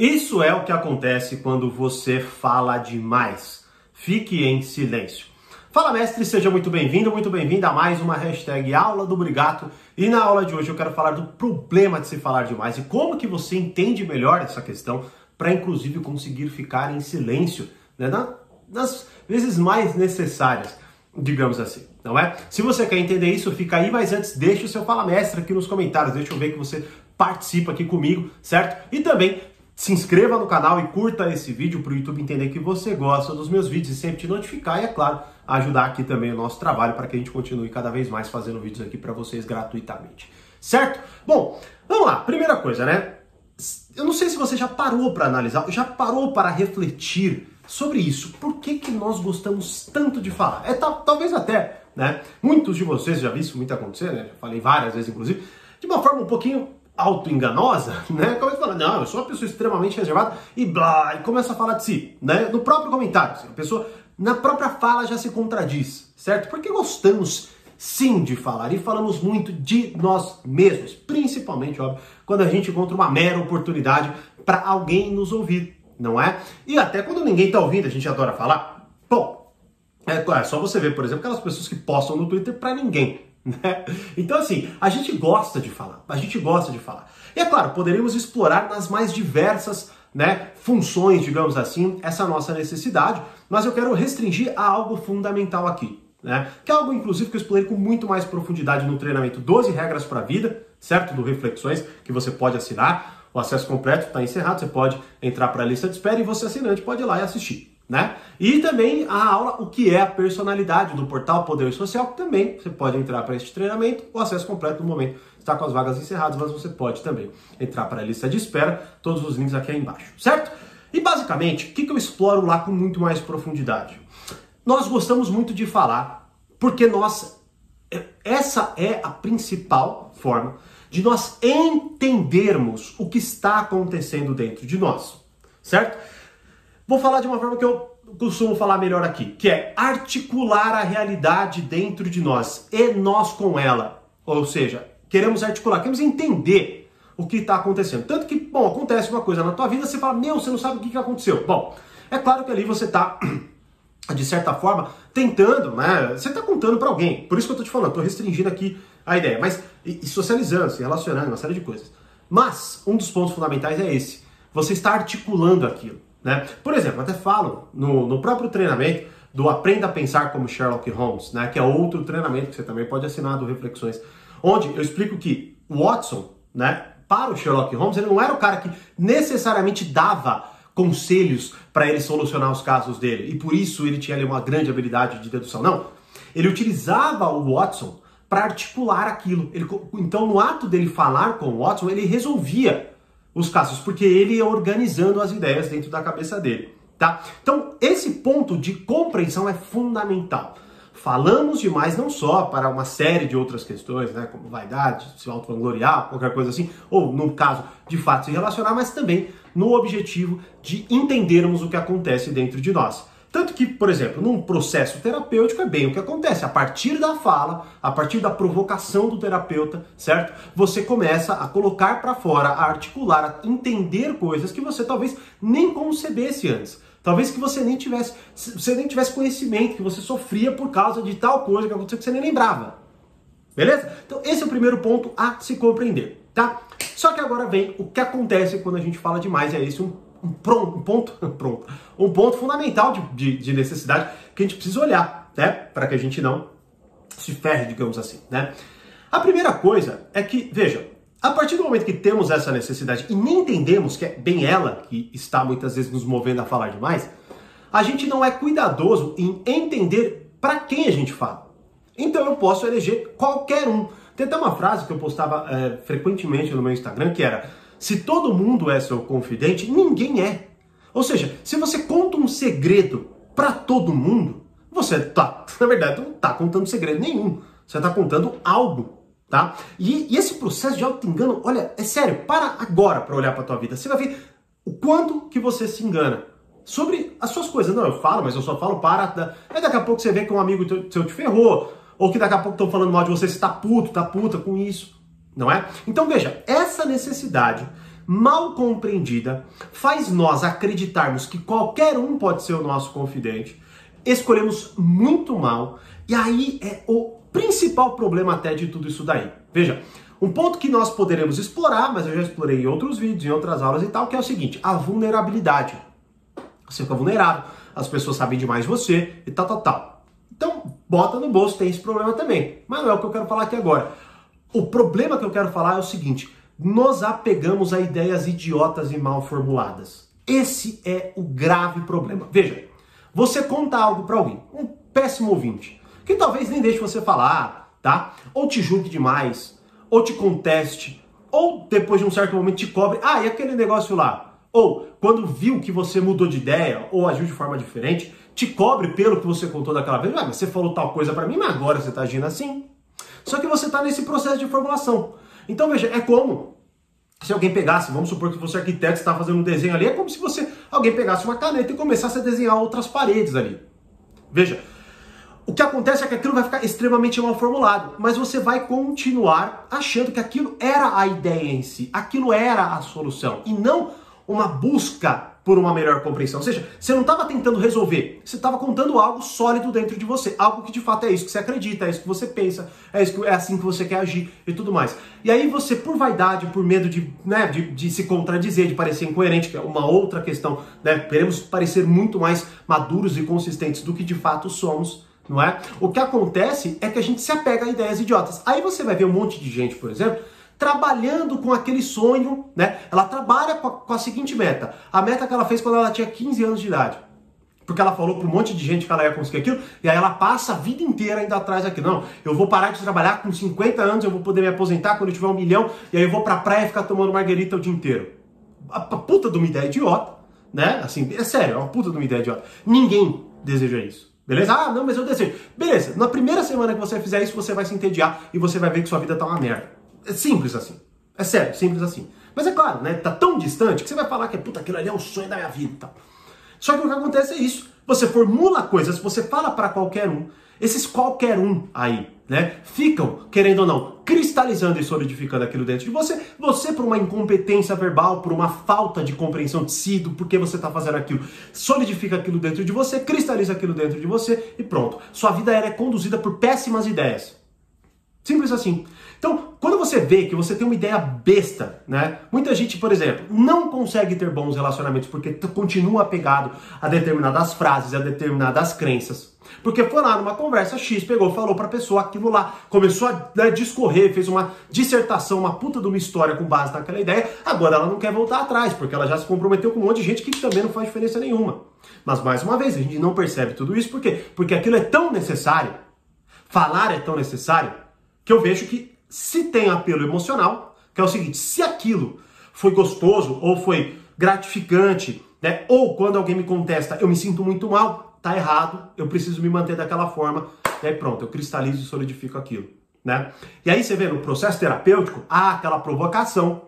Isso é o que acontece quando você fala demais. Fique em silêncio. Fala mestre, seja muito bem-vindo, muito bem-vinda a mais uma hashtag Aula do Brigato. E na aula de hoje eu quero falar do problema de se falar demais e como que você entende melhor essa questão para inclusive conseguir ficar em silêncio né, nas vezes mais necessárias, digamos assim, não é? Se você quer entender isso, fica aí, mas antes deixa o seu Fala Mestre aqui nos comentários, deixa eu ver que você participa aqui comigo, certo? E também se inscreva no canal e curta esse vídeo para o YouTube entender que você gosta dos meus vídeos e sempre te notificar e, é claro, ajudar aqui também o nosso trabalho para que a gente continue cada vez mais fazendo vídeos aqui para vocês gratuitamente. Certo? Bom, vamos lá. Primeira coisa, né? Eu não sei se você já parou para analisar, já parou para refletir sobre isso. Por que, que nós gostamos tanto de falar? É talvez até, né? Muitos de vocês já viram isso muito acontecer, né? Já falei várias vezes, inclusive, de uma forma um pouquinho auto-enganosa, né? Começa a falar, não, eu sou uma pessoa extremamente reservada e blá, e começa a falar de si, né? No próprio comentário, assim, a pessoa na própria fala já se contradiz, certo? Porque gostamos sim de falar e falamos muito de nós mesmos, principalmente, óbvio, quando a gente encontra uma mera oportunidade para alguém nos ouvir, não é? E até quando ninguém está ouvindo, a gente adora falar. Bom, é, é só você ver, por exemplo, aquelas pessoas que postam no Twitter para ninguém. Né? Então, assim, a gente gosta de falar, a gente gosta de falar. E é claro, poderíamos explorar nas mais diversas né, funções, digamos assim, essa nossa necessidade, mas eu quero restringir a algo fundamental aqui, né? Que é algo, inclusive, que eu explorei com muito mais profundidade no treinamento 12 Regras para a Vida, certo? Do Reflexões, que você pode assinar. O acesso completo está encerrado, você pode entrar para a lista de espera e você, assinante, pode ir lá e assistir né? E também a aula O que é a personalidade do portal Poder Social, que também você pode entrar para este treinamento, o acesso completo no momento está com as vagas encerradas, mas você pode também entrar para a lista de espera, todos os links aqui embaixo, certo? E basicamente, o que, eu exploro lá com muito mais profundidade? Nós gostamos muito de falar, porque nós, essa é a principal forma de nós entendermos o que está acontecendo dentro de nós, certo? Vou falar de uma forma que eu costumo falar melhor aqui, que é articular a realidade dentro de nós e nós com ela. Ou seja, queremos articular, queremos entender o que está acontecendo. Tanto que, bom, acontece uma coisa na tua vida, você fala, meu, você não sabe o que, que aconteceu. Bom, é claro que ali você está, de certa forma, tentando, né? Você está contando para alguém. Por isso que eu estou te falando, estou restringindo aqui a ideia. Mas, e, socializando, se relacionando, uma série de coisas. Mas, um dos pontos fundamentais é esse. Você está articulando aquilo. Né? Por exemplo, até falo no, no próprio treinamento do Aprenda a Pensar como Sherlock Holmes, né? que é outro treinamento que você também pode assinar do Reflexões, onde eu explico que o Watson, né, para o Sherlock Holmes, ele não era o cara que necessariamente dava conselhos para ele solucionar os casos dele, e por isso ele tinha ali uma grande habilidade de dedução. Não, ele utilizava o Watson para articular aquilo. Ele, então, no ato dele falar com o Watson, ele resolvia os casos, porque ele ia organizando as ideias dentro da cabeça dele, tá? Então, esse ponto de compreensão é fundamental. Falamos demais não só para uma série de outras questões, né, como vaidade, se autovangloriar, qualquer coisa assim, ou no caso de fato se relacionar, mas também no objetivo de entendermos o que acontece dentro de nós. Tanto que, por exemplo, num processo terapêutico é bem o que acontece. A partir da fala, a partir da provocação do terapeuta, certo? Você começa a colocar para fora, a articular, a entender coisas que você talvez nem concebesse antes. Talvez que você nem tivesse, você nem tivesse conhecimento, que você sofria por causa de tal coisa que aconteceu que você nem lembrava. Beleza? Então, esse é o primeiro ponto a se compreender, tá? Só que agora vem o que acontece quando a gente fala demais, é esse um um, um ponto pronto, um ponto fundamental de, de, de, necessidade que a gente precisa olhar, né, para que a gente não se ferre, digamos assim, né? A primeira coisa é que, veja, a partir do momento que temos essa necessidade e nem entendemos que é bem ela que está muitas vezes nos movendo a falar demais, a gente não é cuidadoso em entender para quem a gente fala. Então eu posso eleger qualquer um. Tem até uma frase que eu postava é, frequentemente no meu Instagram que era se todo mundo é seu confidente, ninguém é. Ou seja, se você conta um segredo para todo mundo, você tá, na verdade, não tá contando segredo nenhum. Você está contando algo, tá? E, e esse processo de auto-engano, olha, é sério, para agora para olhar para tua vida. Você vai ver o quanto que você se engana sobre as suas coisas. Não, eu falo, mas eu só falo para. Aí daqui a pouco você vê que um amigo seu te ferrou, ou que daqui a pouco estão falando mal de você, você tá puto, tá puta com isso não é? Então veja, essa necessidade mal compreendida, faz nós acreditarmos que qualquer um pode ser o nosso confidente, escolhemos muito mal, e aí é o principal problema até de tudo isso daí. Veja, um ponto que nós poderemos explorar, mas eu já explorei em outros vídeos, em outras aulas e tal, que é o seguinte: a vulnerabilidade. Você fica vulnerável, as pessoas sabem demais de você e tal, tal, tal. Então, bota no bolso, tem esse problema também. Mas não é o que eu quero falar aqui agora. O problema que eu quero falar é o seguinte: nos apegamos a ideias idiotas e mal formuladas. Esse é o grave problema. Veja, você conta algo para alguém, um péssimo ouvinte, que talvez nem deixe você falar, tá? Ou te julgue demais, ou te conteste, ou depois de um certo momento te cobre. Ah, e aquele negócio lá? Ou quando viu que você mudou de ideia ou agiu de forma diferente, te cobre pelo que você contou daquela vez. Ah, mas você falou tal coisa para mim, mas agora você está agindo assim. Só que você está nesse processo de formulação. Então veja, é como se alguém pegasse, vamos supor que você arquiteto está fazendo um desenho ali, é como se você alguém pegasse uma caneta e começasse a desenhar outras paredes ali. Veja, o que acontece é que aquilo vai ficar extremamente mal formulado, mas você vai continuar achando que aquilo era a ideia em si, aquilo era a solução e não uma busca por uma melhor compreensão. Ou seja, você não estava tentando resolver, você estava contando algo sólido dentro de você, algo que de fato é isso que você acredita, é isso que você pensa, é, isso que, é assim que você quer agir e tudo mais. E aí você, por vaidade, por medo de, né, de, de se contradizer, de parecer incoerente, que é uma outra questão, né, queremos parecer muito mais maduros e consistentes do que de fato somos, não é? O que acontece é que a gente se apega a ideias idiotas. Aí você vai ver um monte de gente, por exemplo, trabalhando com aquele sonho, né? Ela trabalha com a, com a seguinte meta. A meta que ela fez quando ela tinha 15 anos de idade porque ela falou para um monte de gente que ela ia conseguir aquilo, e aí ela passa a vida inteira ainda atrás daquilo. Não, eu vou parar de trabalhar com 50 anos, eu vou poder me aposentar quando eu tiver um milhão, e aí eu vou pra praia ficar tomando margarita o dia inteiro. A, puta de uma ideia idiota, né? Assim, é sério, é uma puta de uma ideia idiota. Ninguém deseja isso. Beleza? Ah, não, mas eu desejo. Beleza, na primeira semana que você fizer isso, você vai se entediar e você vai ver que sua vida tá uma merda. É simples assim. É sério, simples assim. Mas é claro, né? Tá tão distante que você vai falar que puta, aquilo ali é o sonho da minha vida e tal. Só que o que acontece é isso. Você formula coisas, você fala para qualquer um. Esses qualquer um aí, né? Ficam, querendo ou não, cristalizando e solidificando aquilo dentro de você. Você, por uma incompetência verbal, por uma falta de compreensão de si, do porquê você está fazendo aquilo, solidifica aquilo dentro de você, cristaliza aquilo dentro de você e pronto. Sua vida é conduzida por péssimas ideias. Simples assim. Então, quando você vê que você tem uma ideia besta, né? Muita gente, por exemplo, não consegue ter bons relacionamentos porque continua apegado a determinadas frases, a determinadas crenças. Porque foi lá numa conversa X, pegou, falou pra pessoa aquilo lá, começou a né, discorrer, fez uma dissertação, uma puta de uma história com base naquela ideia, agora ela não quer voltar atrás, porque ela já se comprometeu com um monte de gente que também não faz diferença nenhuma. Mas mais uma vez, a gente não percebe tudo isso, por quê? Porque aquilo é tão necessário, falar é tão necessário, que eu vejo que se tem apelo emocional, que é o seguinte, se aquilo foi gostoso ou foi gratificante, né? Ou quando alguém me contesta, eu me sinto muito mal, tá errado, eu preciso me manter daquela forma, e aí pronto, eu cristalizo e solidifico aquilo, né? E aí você vê no processo terapêutico, há aquela provocação,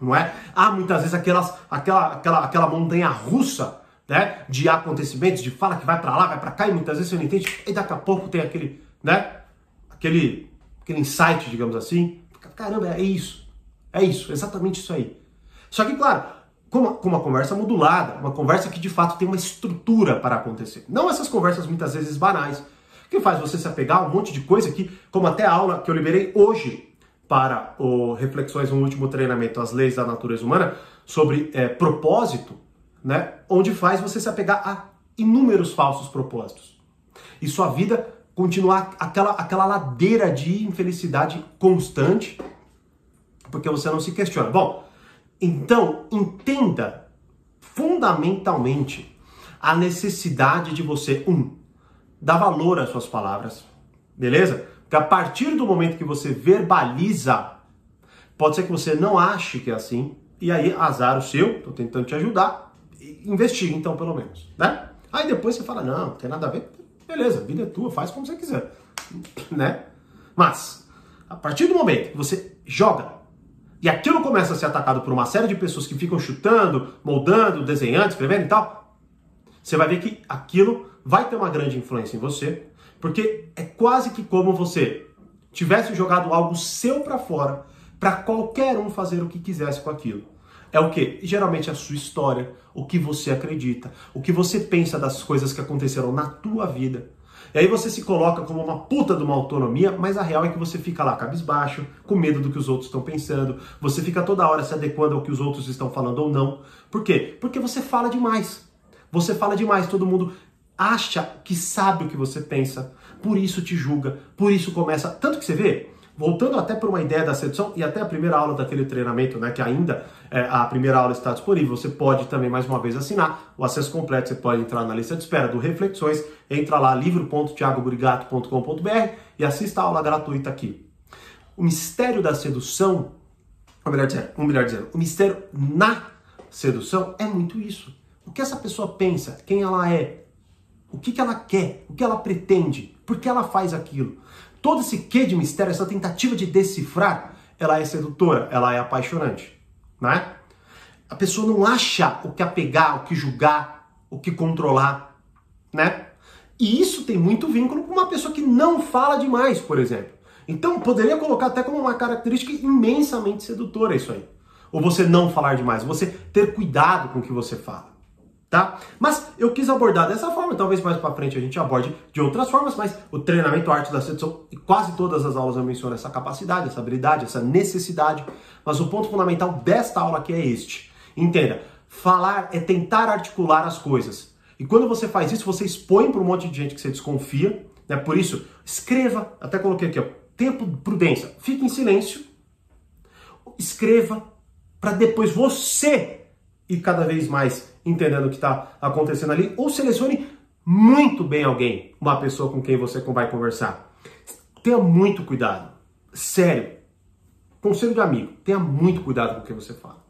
não é? Há muitas vezes aquelas, aquela, aquela, aquela montanha russa, né? De acontecimentos, de fala que vai para lá, vai para cá, e muitas vezes você não entende, e daqui a pouco tem aquele, né? Aquele aquele insight, digamos assim. Caramba, é isso. É isso, exatamente isso aí. Só que, claro, com uma, com uma conversa modulada, uma conversa que de fato tem uma estrutura para acontecer. Não essas conversas muitas vezes banais, que faz você se apegar a um monte de coisa que, como até a aula que eu liberei hoje para o Reflexões no último treinamento, as leis da natureza humana, sobre é, propósito, né? Onde faz você se apegar a inúmeros falsos propósitos. E sua vida continuar aquela, aquela ladeira de infelicidade constante, porque você não se questiona. Bom, então entenda fundamentalmente a necessidade de você, um, dar valor às suas palavras, beleza? Porque a partir do momento que você verbaliza, pode ser que você não ache que é assim, e aí azar o seu, tô tentando te ajudar, investigue então pelo menos, né? Aí depois você fala, não, não tem nada a ver, Beleza, vida é tua, faz como você quiser, né? Mas, a partir do momento que você joga e aquilo começa a ser atacado por uma série de pessoas que ficam chutando, moldando, desenhando, escrevendo e tal, você vai ver que aquilo vai ter uma grande influência em você, porque é quase que como você tivesse jogado algo seu para fora para qualquer um fazer o que quisesse com aquilo. É o que? Geralmente a sua história, o que você acredita, o que você pensa das coisas que aconteceram na tua vida. E aí você se coloca como uma puta de uma autonomia, mas a real é que você fica lá cabisbaixo, com medo do que os outros estão pensando, você fica toda hora se adequando ao que os outros estão falando ou não. Por quê? Porque você fala demais. Você fala demais, todo mundo acha que sabe o que você pensa, por isso te julga, por isso começa. Tanto que você vê, voltando até por uma ideia da sedução e até a primeira aula daquele treinamento, né, que ainda é, a primeira aula está disponível, você pode também mais uma vez assinar o acesso completo, você pode entrar na lista de espera do Reflexões, entra lá livro.tiagoburigato.com.br e assista a aula gratuita aqui. O mistério da sedução, ou melhor dizendo, ou melhor dizendo, o mistério na sedução é muito isso. O que essa pessoa pensa, quem ela é, o que, que ela quer, o que ela pretende, por que ela faz aquilo. Todo esse quê de mistério, essa tentativa de decifrar, ela é sedutora, ela é apaixonante, né? A pessoa não acha o que apegar, o que julgar, o que controlar, né? E isso tem muito vínculo com uma pessoa que não fala demais, por exemplo. Então, poderia colocar até como uma característica imensamente sedutora isso aí. Ou você não falar demais, você ter cuidado com o que você fala tá? Mas eu quis abordar dessa forma, talvez mais para frente a gente aborde de outras formas, mas o treinamento arte da sedução, e quase todas as aulas eu menciono essa capacidade, essa habilidade, essa necessidade, mas o ponto fundamental desta aula aqui é este. Entenda, falar é tentar articular as coisas. E quando você faz isso, você expõe para um monte de gente que você desconfia, né? Por isso, escreva, até coloquei aqui, ó, tempo prudência, fique em silêncio, escreva para depois você ir cada vez mais entendendo o que está acontecendo ali, ou selecione muito bem alguém, uma pessoa com quem você vai conversar. Tenha muito cuidado. Sério. Conselho de amigo, tenha muito cuidado com o que você fala.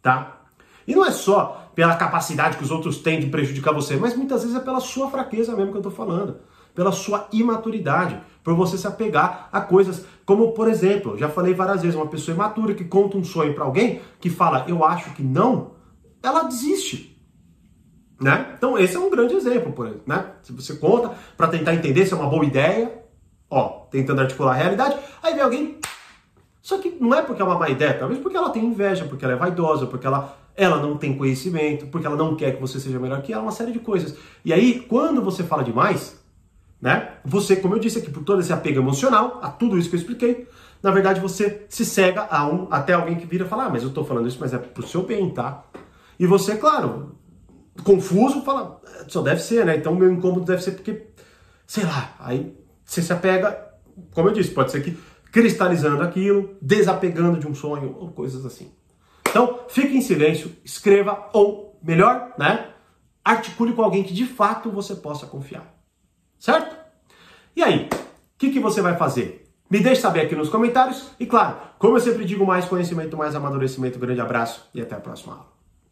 Tá? E não é só pela capacidade que os outros têm de prejudicar você, mas muitas vezes é pela sua fraqueza mesmo que eu estou falando. Pela sua imaturidade, por você se apegar a coisas como, por exemplo, já falei várias vezes, uma pessoa imatura que conta um sonho para alguém que fala, eu acho que não, ela desiste. Né? Então, esse é um grande exemplo, por exemplo. Né? Se você conta para tentar entender se é uma boa ideia, ó, tentando articular a realidade, aí vem alguém. Só que não é porque é uma má ideia, talvez porque ela tem inveja, porque ela é vaidosa, porque ela, ela não tem conhecimento, porque ela não quer que você seja melhor que ela, uma série de coisas. E aí, quando você fala demais, né? Você, como eu disse aqui, por todo esse apego emocional, a tudo isso que eu expliquei, na verdade você se cega a um, até alguém que vira e fala, ah, mas eu tô falando isso, mas é pro seu bem, tá? E você, claro, confuso, fala, só deve ser, né? Então meu incômodo deve ser porque, sei lá, aí você se apega, como eu disse, pode ser que cristalizando aquilo, desapegando de um sonho ou coisas assim. Então, fique em silêncio, escreva ou, melhor, né? Articule com alguém que de fato você possa confiar. Certo? E aí, o que, que você vai fazer? Me deixe saber aqui nos comentários. E claro, como eu sempre digo, mais conhecimento, mais amadurecimento. grande abraço e até a próxima aula.